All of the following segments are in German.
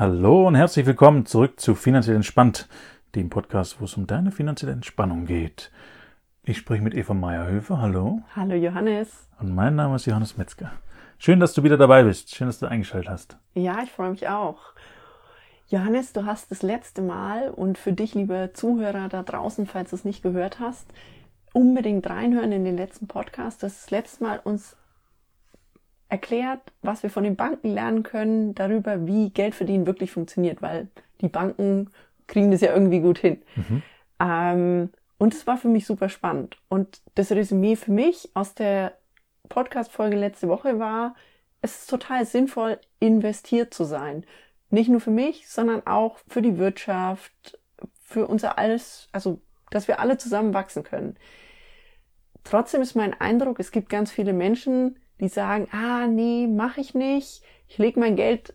Hallo und herzlich willkommen zurück zu Finanziell Entspannt, dem Podcast, wo es um deine finanzielle Entspannung geht. Ich spreche mit Eva Meyerhöfer. Hallo. Hallo Johannes. Und mein Name ist Johannes Metzger. Schön, dass du wieder dabei bist. Schön, dass du eingeschaltet hast. Ja, ich freue mich auch. Johannes, du hast das letzte Mal und für dich, liebe Zuhörer da draußen, falls du es nicht gehört hast, unbedingt reinhören in den letzten Podcast. Das, das letzte Mal uns erklärt, was wir von den Banken lernen können, darüber, wie Geld verdienen wirklich funktioniert, weil die Banken kriegen das ja irgendwie gut hin. Mhm. Ähm, und es war für mich super spannend. Und das Resümee für mich aus der Podcast-Folge letzte Woche war, es ist total sinnvoll, investiert zu sein. Nicht nur für mich, sondern auch für die Wirtschaft, für unser alles, also, dass wir alle zusammen wachsen können. Trotzdem ist mein Eindruck, es gibt ganz viele Menschen, die sagen, ah, nee, mache ich nicht. Ich lege mein Geld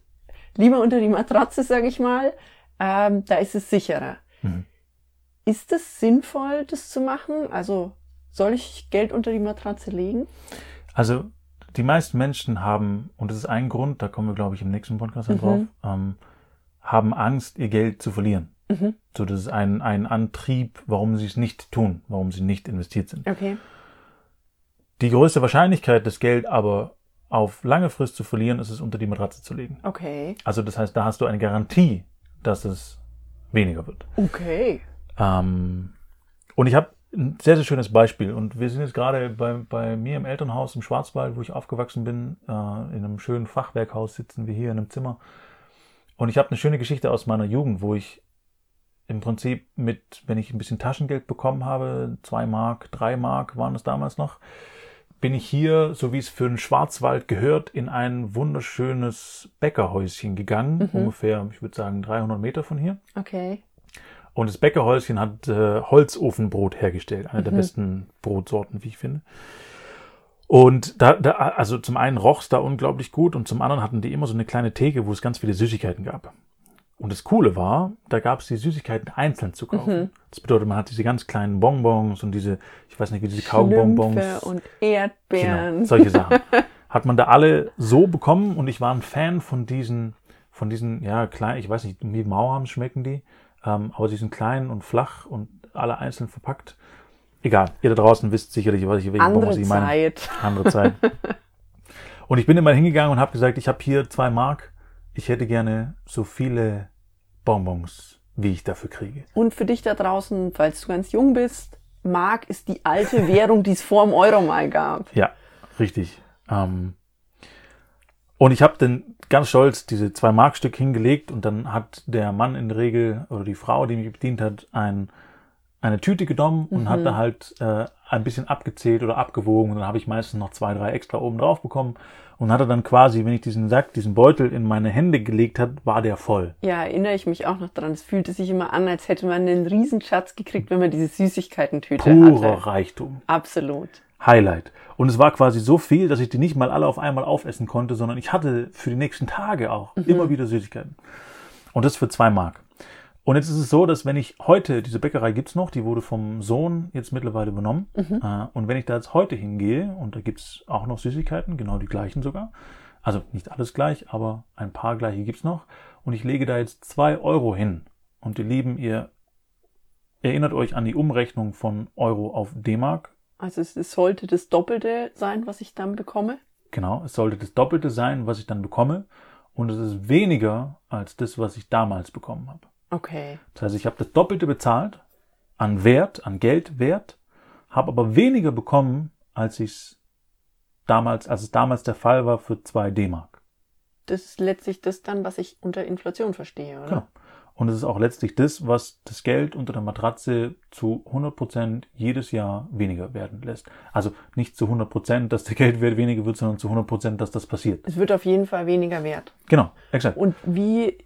lieber unter die Matratze, sage ich mal. Ähm, da ist es sicherer. Mhm. Ist es sinnvoll, das zu machen? Also soll ich Geld unter die Matratze legen? Also die meisten Menschen haben, und das ist ein Grund, da kommen wir, glaube ich, im nächsten Podcast mhm. drauf, ähm, haben Angst, ihr Geld zu verlieren. Mhm. So, das ist ein, ein Antrieb, warum sie es nicht tun, warum sie nicht investiert sind. Okay. Die größte Wahrscheinlichkeit, das Geld aber auf lange Frist zu verlieren, ist es unter die Matratze zu legen. Okay. Also das heißt, da hast du eine Garantie, dass es weniger wird. Okay. Ähm, und ich habe ein sehr, sehr schönes Beispiel. Und wir sind jetzt gerade bei, bei mir im Elternhaus im Schwarzwald, wo ich aufgewachsen bin. Äh, in einem schönen Fachwerkhaus sitzen wir hier in einem Zimmer. Und ich habe eine schöne Geschichte aus meiner Jugend, wo ich im Prinzip mit, wenn ich ein bisschen Taschengeld bekommen habe, zwei Mark, drei Mark waren es damals noch, bin ich hier, so wie es für den Schwarzwald gehört, in ein wunderschönes Bäckerhäuschen gegangen, mhm. ungefähr, ich würde sagen, 300 Meter von hier. Okay. Und das Bäckerhäuschen hat äh, Holzofenbrot hergestellt, eine mhm. der besten Brotsorten, wie ich finde. Und da, da, also zum einen roch's da unglaublich gut und zum anderen hatten die immer so eine kleine Theke, wo es ganz viele Süßigkeiten gab. Und das Coole war, da gab es die Süßigkeiten einzeln zu kaufen. Mhm. Das bedeutet, man hat diese ganz kleinen Bonbons und diese, ich weiß nicht, wie diese Kaubonbons. und Erdbeeren. Genau, solche Sachen. hat man da alle so bekommen und ich war ein Fan von diesen, von diesen, ja, kleinen, ich weiß nicht, wie Mauern schmecken die, ähm, aber sie sind klein und flach und alle einzeln verpackt. Egal, ihr da draußen wisst sicherlich, was ich, welche Andere Bonbons ich meine. Zeit. Andere Zeit. und ich bin immer hingegangen und habe gesagt, ich habe hier zwei Mark ich hätte gerne so viele Bonbons, wie ich dafür kriege. Und für dich da draußen, falls du ganz jung bist, Mark ist die alte Währung, die es vor dem Euro mal gab. Ja, richtig. Ähm, und ich habe dann ganz stolz diese zwei Markstück hingelegt und dann hat der Mann in der Regel oder die Frau, die mich bedient hat, ein, eine Tüte genommen und mhm. hat da halt äh, ein bisschen abgezählt oder abgewogen und dann habe ich meistens noch zwei, drei extra oben drauf bekommen und hatte dann quasi, wenn ich diesen Sack, diesen Beutel in meine Hände gelegt hat, war der voll. Ja, erinnere ich mich auch noch dran. Es fühlte sich immer an, als hätte man einen Riesenschatz gekriegt, wenn man diese Süßigkeitentüte hatte. Purer Reichtum. Absolut. Highlight. Und es war quasi so viel, dass ich die nicht mal alle auf einmal aufessen konnte, sondern ich hatte für die nächsten Tage auch mhm. immer wieder Süßigkeiten. Und das für zwei Mark. Und jetzt ist es so, dass wenn ich heute, diese Bäckerei gibt's noch, die wurde vom Sohn jetzt mittlerweile übernommen. Mhm. Äh, und wenn ich da jetzt heute hingehe, und da gibt's auch noch Süßigkeiten, genau die gleichen sogar, also nicht alles gleich, aber ein paar gleiche gibt's noch, und ich lege da jetzt zwei Euro hin. Und ihr Lieben, ihr erinnert euch an die Umrechnung von Euro auf D-Mark. Also es, es sollte das Doppelte sein, was ich dann bekomme? Genau, es sollte das Doppelte sein, was ich dann bekomme. Und es ist weniger als das, was ich damals bekommen habe. Okay. Das heißt, ich habe das Doppelte bezahlt an Wert, an Geldwert, habe aber weniger bekommen, als ich damals, als es damals der Fall war für zwei D-Mark. Das ist letztlich das dann, was ich unter Inflation verstehe, oder? Genau. Und es ist auch letztlich das, was das Geld unter der Matratze zu 100 Prozent jedes Jahr weniger werden lässt. Also nicht zu 100%, Prozent, dass der Geldwert weniger wird, sondern zu 100%, Prozent, dass das passiert. Es wird auf jeden Fall weniger wert. Genau, exakt. Und wie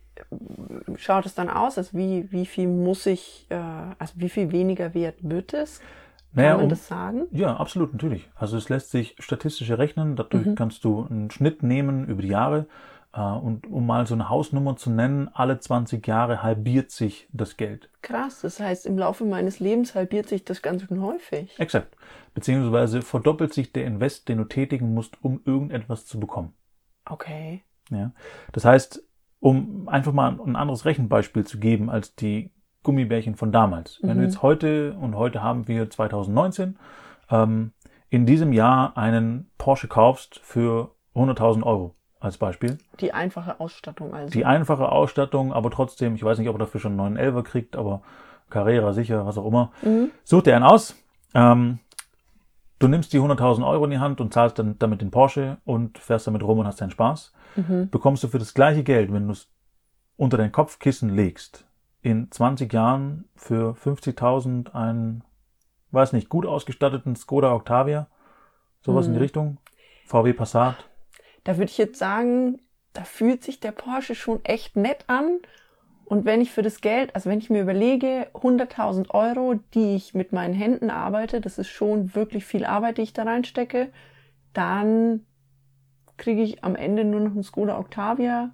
schaut es dann aus? Also wie, wie viel muss ich, äh, also wie viel weniger wert wird es? Kann naja, man um, das sagen? Ja, absolut, natürlich. Also es lässt sich statistisch rechnen. Dadurch mhm. kannst du einen Schnitt nehmen über die Jahre. Äh, und um mal so eine Hausnummer zu nennen, alle 20 Jahre halbiert sich das Geld. Krass, das heißt, im Laufe meines Lebens halbiert sich das ganz schön häufig. Exakt. Beziehungsweise verdoppelt sich der Invest, den du tätigen musst, um irgendetwas zu bekommen. Okay. Ja. Das heißt, um einfach mal ein anderes Rechenbeispiel zu geben als die Gummibärchen von damals. Wenn du jetzt heute, und heute haben wir 2019, ähm, in diesem Jahr einen Porsche kaufst für 100.000 Euro als Beispiel. Die einfache Ausstattung also. Die einfache Ausstattung, aber trotzdem, ich weiß nicht, ob er dafür schon einen 911er kriegt, aber Carrera sicher, was auch immer. Such dir einen aus. Ähm, du nimmst die 100.000 Euro in die Hand und zahlst dann damit den Porsche und fährst damit rum und hast deinen Spaß. Bekommst du für das gleiche Geld, wenn du es unter dein Kopfkissen legst, in 20 Jahren für 50.000 einen, weiß nicht, gut ausgestatteten Skoda Octavia, sowas in die Richtung, VW Passat. Da würde ich jetzt sagen, da fühlt sich der Porsche schon echt nett an. Und wenn ich für das Geld, also wenn ich mir überlege, 100.000 Euro, die ich mit meinen Händen arbeite, das ist schon wirklich viel Arbeit, die ich da reinstecke, dann kriege ich am Ende nur noch einen Skoda Octavia.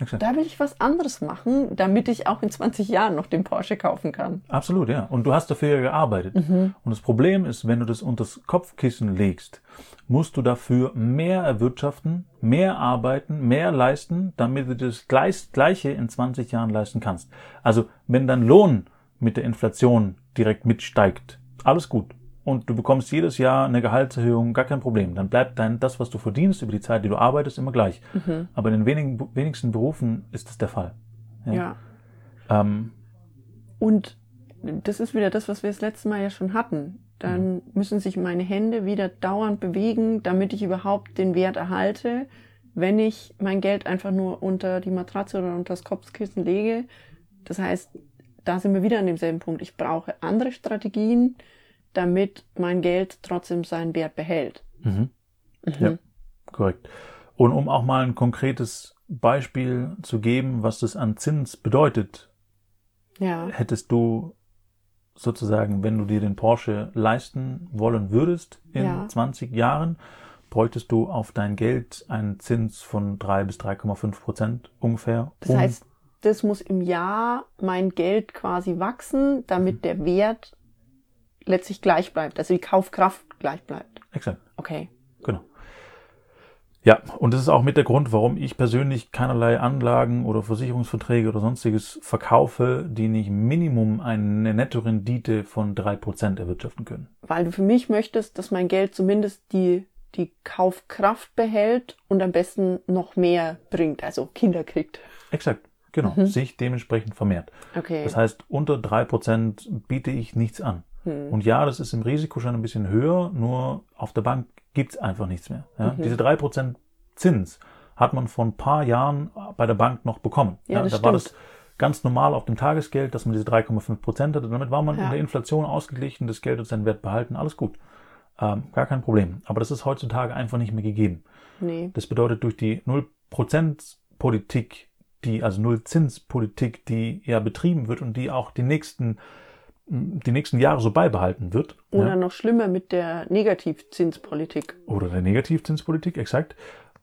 Exakt. Da will ich was anderes machen, damit ich auch in 20 Jahren noch den Porsche kaufen kann. Absolut, ja. Und du hast dafür ja gearbeitet. Und das Problem ist, wenn du das unter das Kopfkissen legst, musst du dafür mehr erwirtschaften, mehr arbeiten, mehr leisten, damit du das gleich- Gleiche in 20 Jahren leisten kannst. Also, wenn dein Lohn mit der Inflation direkt mitsteigt, alles gut. Und du bekommst jedes Jahr eine Gehaltserhöhung, gar kein Problem. Dann bleibt dein, das, was du verdienst über die Zeit, die du arbeitest, immer gleich. Aber in den wenigen, wenigsten Berufen ist das der Fall. Ja. Ähm, Und das ist wieder das, was wir das letzte Mal ja schon hatten. Dann müssen sich meine Hände wieder dauernd bewegen, damit ich überhaupt den Wert erhalte. Wenn ich mein Geld einfach nur unter die Matratze oder unter das Kopfkissen lege. Das heißt, da sind wir wieder an demselben Punkt. Ich brauche andere Strategien, damit mein Geld trotzdem seinen Wert behält. Ja, korrekt. Und um auch mal ein konkretes Beispiel zu geben, was das an Zins bedeutet, Ja. hättest du sozusagen, wenn du dir den Porsche leisten wollen würdest in Ja. 20 Jahren, bräuchtest du auf dein Geld einen Zins von 3 bis 3,5 Prozent ungefähr. Das um- heißt, das muss im Jahr mein Geld quasi wachsen, damit der Wert letztlich gleich bleibt, also die Kaufkraft gleich bleibt. Exakt. Okay. Genau. Ja, und das ist auch mit der Grund, warum ich persönlich keinerlei Anlagen oder Versicherungsverträge oder sonstiges verkaufe, die nicht Minimum eine Nettorendite von 3% erwirtschaften können. Weil du für mich möchtest, dass mein Geld zumindest die, die Kaufkraft behält und am besten noch mehr bringt, also Kinder kriegt. Exakt, genau. Sich dementsprechend vermehrt. Okay. Das heißt, unter 3% biete ich nichts an. Und ja, das ist im Risiko schon ein bisschen höher, nur auf der Bank gibt's einfach nichts mehr. Ja? Diese 3% Zins hat man vor ein paar Jahren bei der Bank noch bekommen. Ja, das da war stimmt. das ganz normal auf dem Tagesgeld, dass man diese 3,5 Prozent hatte. Damit war man Ja. in der Inflation ausgeglichen, das Geld hat seinen Wert behalten, alles gut. Ähm, gar kein Problem. Aber das ist heutzutage einfach nicht mehr gegeben. nee. Das bedeutet, durch die Null-Prozent-Politik, die, also Null-Zins-Politik, die ja betrieben wird und die auch die nächsten, die nächsten Jahre so beibehalten wird, Oder ja, noch schlimmer mit der Negativzinspolitik. oder der Negativzinspolitik, exakt,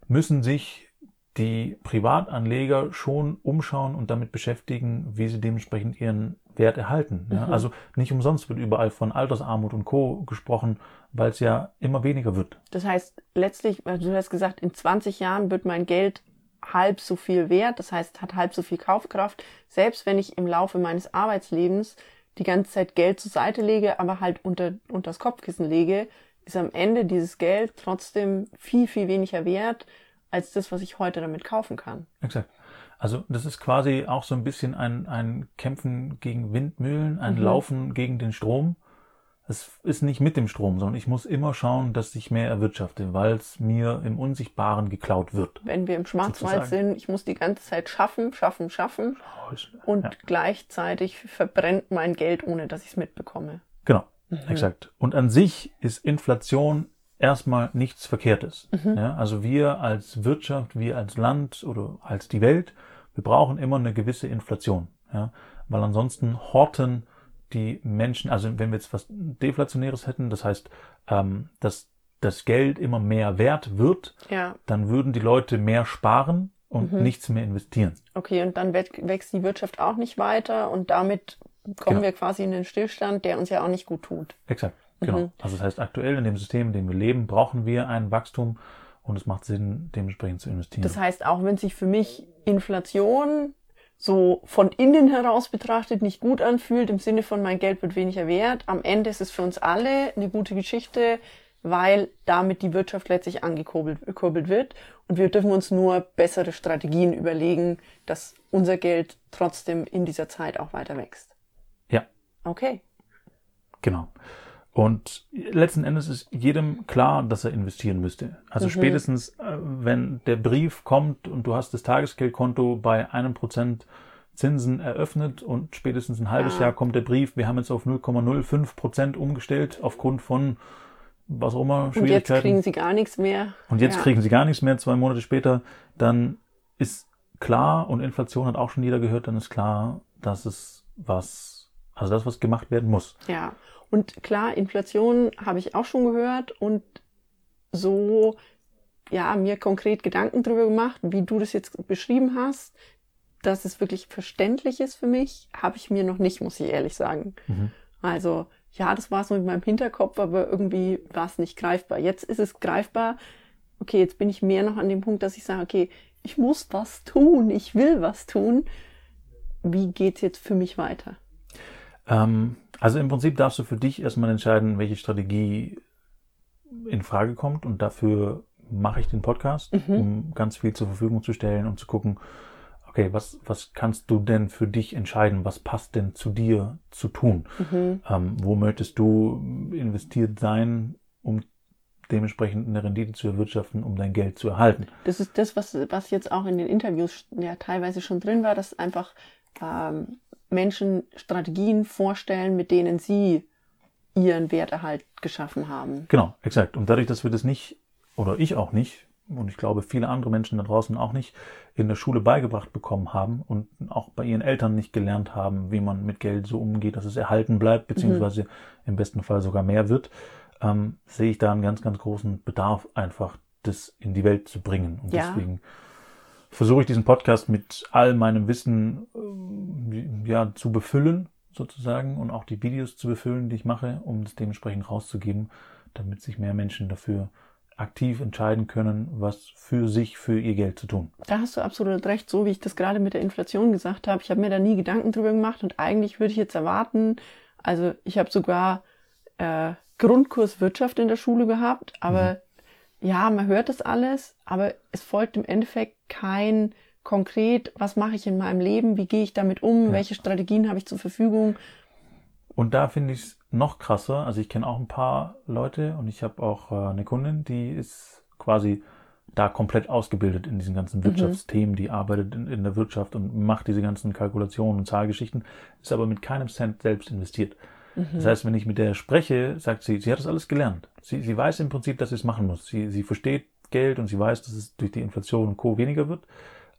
müssen sich die Privatanleger schon umschauen und damit beschäftigen, wie sie dementsprechend ihren Wert erhalten. Ja? Also nicht umsonst wird überall von Altersarmut und Co. gesprochen, weil es ja immer weniger wird. Das heißt, letztlich, also du hast gesagt, in 20 Jahren wird mein Geld halb so viel wert, das heißt, hat halb so viel Kaufkraft, selbst wenn ich im Laufe meines Arbeitslebens die ganze Zeit Geld zur Seite lege, aber halt unter, unter das Kopfkissen lege, ist am Ende dieses Geld trotzdem viel, viel weniger wert als das, was ich heute damit kaufen kann. Exakt. Also das ist quasi auch so ein bisschen ein, ein Kämpfen gegen Windmühlen, ein Laufen gegen den Strom. Es ist nicht mit dem Strom, sondern ich muss immer schauen, dass ich mehr erwirtschafte, weil es mir im Unsichtbaren geklaut wird. Wenn wir im Schwarzwald Sozusagen. sind, ich muss die ganze Zeit schaffen, schaffen, schaffen und Ja. gleichzeitig verbrennt mein Geld, ohne dass ich es mitbekomme. Genau, exakt. Und an sich ist Inflation erstmal nichts Verkehrtes. Ja, also wir als Wirtschaft, wir als Land oder als die Welt, wir brauchen immer eine gewisse Inflation. Ja, weil ansonsten horten die Menschen, also wenn wir jetzt was Deflationäres hätten, das heißt, ähm, dass das Geld immer mehr wert wird, Ja, dann würden die Leute mehr sparen und nichts mehr investieren. okay, und dann wä- wächst die Wirtschaft auch nicht weiter und damit kommen Genau. wir quasi in den Stillstand, der uns ja auch nicht gut tut. Exakt, genau. Also das heißt, aktuell in dem System, in dem wir leben, brauchen wir ein Wachstum und es macht Sinn, dementsprechend zu investieren. Das heißt, auch wenn sich für mich Inflation so von innen heraus betrachtet nicht gut anfühlt, im Sinne von mein Geld wird weniger wert. Am Ende ist es für uns alle eine gute Geschichte, weil damit die Wirtschaft letztlich angekurbelt wird. Und wir dürfen uns nur bessere Strategien überlegen, dass unser Geld trotzdem in dieser Zeit auch weiter wächst. Ja. Okay. Genau. Und letzten Endes ist jedem klar, dass er investieren müsste. Also mhm. spätestens, äh, wenn der Brief kommt und du hast das Tagesgeldkonto bei einem Prozent Zinsen eröffnet und spätestens ein halbes ja. Jahr kommt der Brief, wir haben jetzt auf 0,05 Prozent umgestellt aufgrund von was auch immer, Schwierigkeiten. Und jetzt kriegen sie gar nichts mehr. Und jetzt ja. kriegen sie gar nichts mehr, zwei Monate später, dann ist klar, und Inflation hat auch schon jeder gehört, dann ist klar, dass es was, also das, was gemacht werden muss. Ja. Und klar, Inflation habe ich auch schon gehört und so, ja, mir konkret Gedanken darüber gemacht, wie du das jetzt beschrieben hast, dass es wirklich verständlich ist für mich, habe ich mir noch nicht, muss ich ehrlich sagen. Mhm. Also, ja, das war so mit meinem Hinterkopf, aber irgendwie war es nicht greifbar. Jetzt ist es greifbar. Okay, jetzt bin ich mehr noch an dem Punkt, dass ich sage, okay, ich muss was tun, ich will was tun. Wie geht's jetzt für mich weiter? Ähm, also im Prinzip darfst du für dich erstmal entscheiden, welche Strategie in Frage kommt und dafür mache ich den Podcast, mhm. um ganz viel zur Verfügung zu stellen und zu gucken, okay, was, was kannst du denn für dich entscheiden? Was passt denn zu dir zu tun? Mhm. Ähm, wo möchtest du investiert sein, um dementsprechend eine Rendite zu erwirtschaften, um dein Geld zu erhalten? Das ist das, was, was jetzt auch in den Interviews ja teilweise schon drin war, dass einfach ähm, Menschen Strategien vorstellen, mit denen sie ihren Werterhalt geschaffen haben. Genau, exakt. Und dadurch, dass wir das nicht, oder ich auch nicht, und ich glaube viele andere Menschen da draußen auch nicht, in der Schule beigebracht bekommen haben und auch bei ihren Eltern nicht gelernt haben, wie man mit Geld so umgeht, dass es erhalten bleibt, beziehungsweise mhm. im besten Fall sogar mehr wird, ähm, sehe ich da einen ganz, ganz großen Bedarf einfach, das in die Welt zu bringen. Und ja. deswegen versuche ich diesen Podcast mit all meinem Wissen äh, ja, zu befüllen, sozusagen, und auch die Videos zu befüllen, die ich mache, um es dementsprechend rauszugeben, damit sich mehr Menschen dafür aktiv entscheiden können, was für sich, für ihr Geld zu tun. Da hast du absolut recht, so wie ich das gerade mit der Inflation gesagt habe. Ich habe mir da nie Gedanken drüber gemacht und eigentlich würde ich jetzt erwarten, also ich habe sogar äh, Grundkurs Wirtschaft in der Schule gehabt, aber mhm ja, man hört das alles, aber es folgt im Endeffekt kein konkret, was mache ich in meinem Leben, wie gehe ich damit um, ja. welche Strategien habe ich zur Verfügung. Und da finde ich es noch krasser. Also ich kenne auch ein paar Leute und ich habe auch äh, eine Kundin, die ist quasi da komplett ausgebildet in diesen ganzen mhm. Wirtschaftsthemen, mhm. die arbeitet in, in, der Wirtschaft und macht diese ganzen Kalkulationen und Zahlgeschichten, ist aber mit keinem Cent selbst investiert. Mhm. Das heißt, wenn ich mit der spreche, sagt sie, sie hat das alles gelernt. Sie, sie weiß im Prinzip, dass sie es machen muss. Sie, sie versteht Geld und sie weiß, dass es durch die Inflation und Co. weniger wird,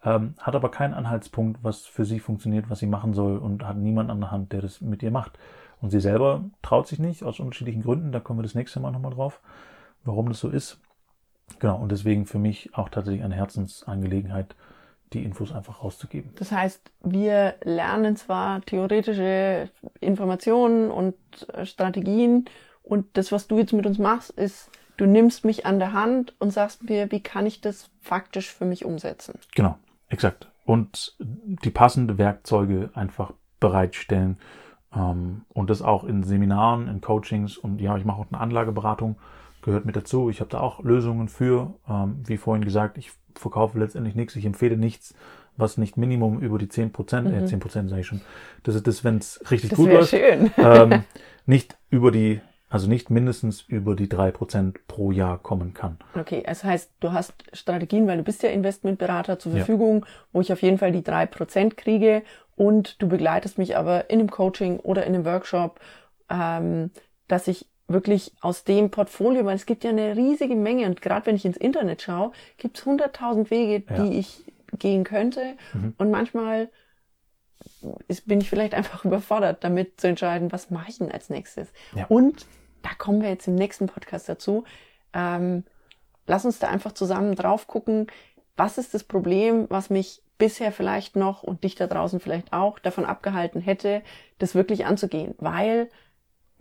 ähm, hat aber keinen Anhaltspunkt, was für sie funktioniert, was sie machen soll und hat niemand an der Hand, der das mit ihr macht. Und sie selber traut sich nicht, aus unterschiedlichen Gründen, da kommen wir das nächste Mal nochmal drauf, warum das so ist. Genau, und deswegen für mich auch tatsächlich eine Herzensangelegenheit, die Infos einfach rauszugeben. Das heißt, wir lernen zwar theoretische Informationen und äh, Strategien und das, was du jetzt mit uns machst, ist, du nimmst mich an der Hand und sagst mir, wie kann ich das faktisch für mich umsetzen. Genau, exakt. Und die passende Werkzeuge einfach bereitstellen ähm, und das auch in Seminaren, in Coachings und ja, ich mache auch eine Anlageberatung, gehört mit dazu. Ich habe da auch Lösungen für, ähm, wie vorhin gesagt, ich verkaufe letztendlich nichts, ich empfehle nichts, was nicht Minimum über die 10 Prozent, äh, mhm. äh, 10 Prozent sage ich schon, das ist das, wenn es richtig das gut läuft, schön. ähm, nicht über die, also nicht mindestens über die drei Prozent pro Jahr kommen kann. Okay, das heißt, du hast Strategien, weil du bist ja Investmentberater zur Verfügung, ja. wo ich auf jeden Fall die drei Prozent kriege und du begleitest mich aber in einem Coaching oder in einem Workshop, ähm, dass ich wirklich aus dem Portfolio, weil es gibt ja eine riesige Menge und gerade wenn ich ins Internet schaue, gibt es hunderttausend Wege, ja. die ich gehen könnte mhm. und manchmal ist, bin ich vielleicht einfach überfordert, damit zu entscheiden, was mache ich denn als nächstes. Ja. Und da kommen wir jetzt im nächsten Podcast dazu. Ähm, lass uns da einfach zusammen drauf gucken, was ist das Problem, was mich bisher vielleicht noch und dich da draußen vielleicht auch davon abgehalten hätte, das wirklich anzugehen, weil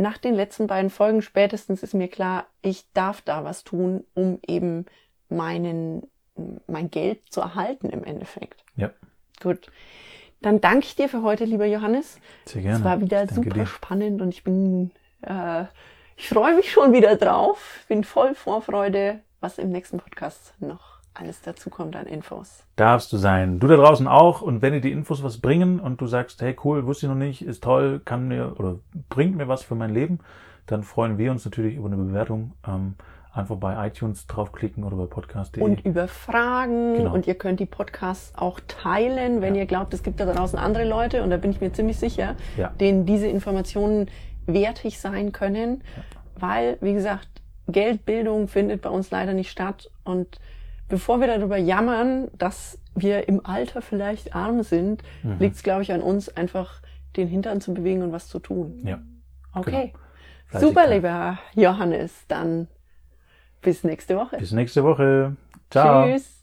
nach den letzten beiden Folgen spätestens ist mir klar, ich darf da was tun, um eben meinen mein Geld zu erhalten im Endeffekt. Ja. Gut. Dann danke ich dir für heute, lieber Johannes. Sehr gerne. Es war wieder super dir. spannend und ich bin, äh, ich freue mich schon wieder drauf. Bin voll Vorfreude, was im nächsten Podcast noch alles dazu kommt an Infos. Darfst du sein. Du da draußen auch. Und wenn dir die Infos was bringen und du sagst, hey cool, wusste ich noch nicht, ist toll, kann mir oder bringt mir was für mein Leben, dann freuen wir uns natürlich über eine Bewertung. Ähm, einfach bei iTunes draufklicken oder bei podcast.de. Und über Fragen Genau. und ihr könnt die Podcasts auch teilen, wenn Ja. ihr glaubt, es gibt da draußen andere Leute und da bin ich mir ziemlich sicher, Ja. denen diese Informationen wertig sein können, weil, wie gesagt, Geldbildung findet bei uns leider nicht statt und bevor wir darüber jammern, dass wir im Alter vielleicht arm sind, Mhm. liegt es, glaube ich, an uns, einfach den Hintern zu bewegen und was zu tun. ja. Okay. Fleißig Super, lieber Johannes. Dann bis nächste Woche. Bis nächste Woche. Ciao. Tschüss.